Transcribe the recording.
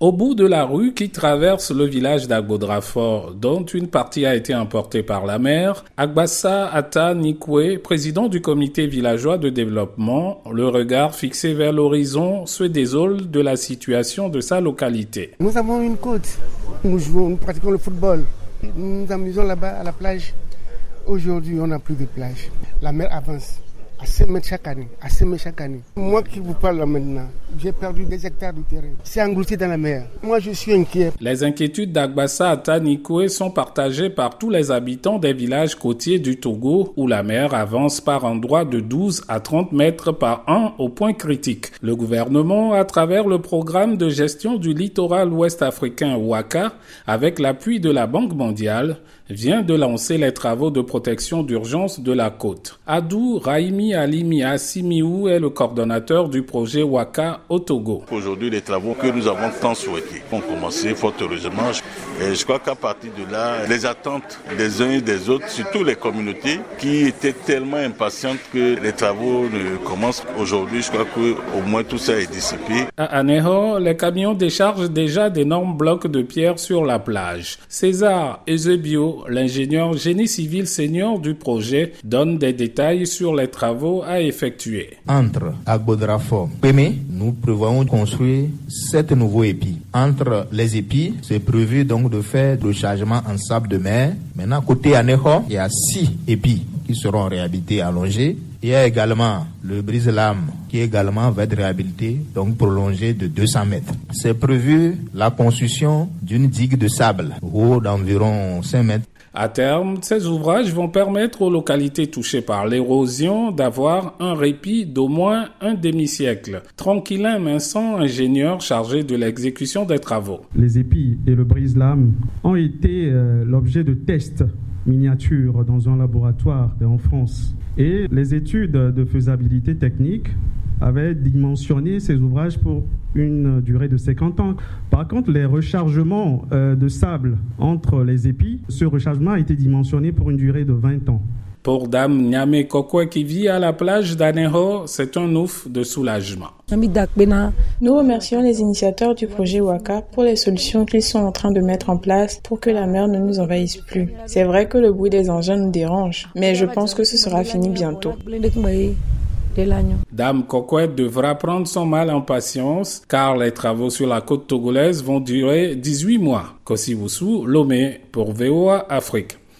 Au bout de la rue qui traverse le village d'Agbodrafort, dont une partie a été emportée par la mer, Agbassa Ata Nikwe, président du comité villageois de développement, le regard fixé vers l'horizon, se désole de la situation de sa localité. Nous avons une côte. Nous jouons, nous pratiquons le football. Nous nous amusons là-bas à la plage. Aujourd'hui, on n'a plus de plage. La mer avance à 5 mètres chaque année, à 5 mètres chaque année. Moi qui vous parle maintenant, j'ai perdu des hectares de terrain. C'est englouti dans la mer. Moi, je suis inquiet. Les inquiétudes d'Agbassa Atanikwe sont partagées par tous les habitants des villages côtiers du Togo où la mer avance par endroits de 12 à 30 mètres par an au point critique. Le gouvernement, à travers le programme de gestion du littoral ouest africain WACA, avec l'appui de la Banque mondiale, vient de lancer les travaux de protection d'urgence de la côte. Adou Raimi Alimi Assimiou est le coordonnateur du projet Waka au Togo? Aujourd'hui, les travaux que nous avons tant souhaités ont commencé fort heureusement. Et je crois qu'à partir de là, les attentes des uns et des autres, surtout les communautés qui étaient tellement impatientes que les travaux ne commencent aujourd'hui, je crois qu'au moins tout ça est dissipé. À Aneho, les camions déchargent déjà d'énormes blocs de pierre sur la plage. César Ezebio l'ingénieur génie civil senior du projet, donne des détails sur les travaux à effectuer. Entre Agbodrafo et nous prévoyons de construire sept nouveaux épis. Entre les épis, c'est prévu donc de faire le chargement en sable de mer. Maintenant, côté Aneho, il y a six épis qui seront réhabilités, allongés. Il y a également le brise-lame qui également va être réhabilité, donc prolongé de 200 mètres. C'est prévu la construction d'une digue de sable haut d'environ 5 mètres. À terme, ces ouvrages vont permettre aux localités touchées par l'érosion d'avoir un répit d'au moins un demi-siècle. Tranquillin Vincent, ingénieur chargé de l'exécution des travaux. Les épis et le brise-lame ont été euh, l'objet de tests miniatures dans un laboratoire en France. Et les études de faisabilité technique avaient dimensionné ces ouvrages pour une durée de 50 ans. Par contre, les rechargements euh, de sable entre les épis, ce rechargement a été dimensionné pour une durée de 20 ans. Pour Dame Nyame Kokwe qui vit à la plage d'Aneho, c'est un ouf de soulagement. Nous remercions les initiateurs du projet Waka pour les solutions qu'ils sont en train de mettre en place pour que la mer ne nous envahisse plus. C'est vrai que le bruit des engins nous dérange, mais je pense que ce sera fini bientôt. Dame Kokwe devra prendre son mal en patience car les travaux sur la côte togolaise vont durer 18 mois. Kosibusu, Lomé pour VOA Afrique.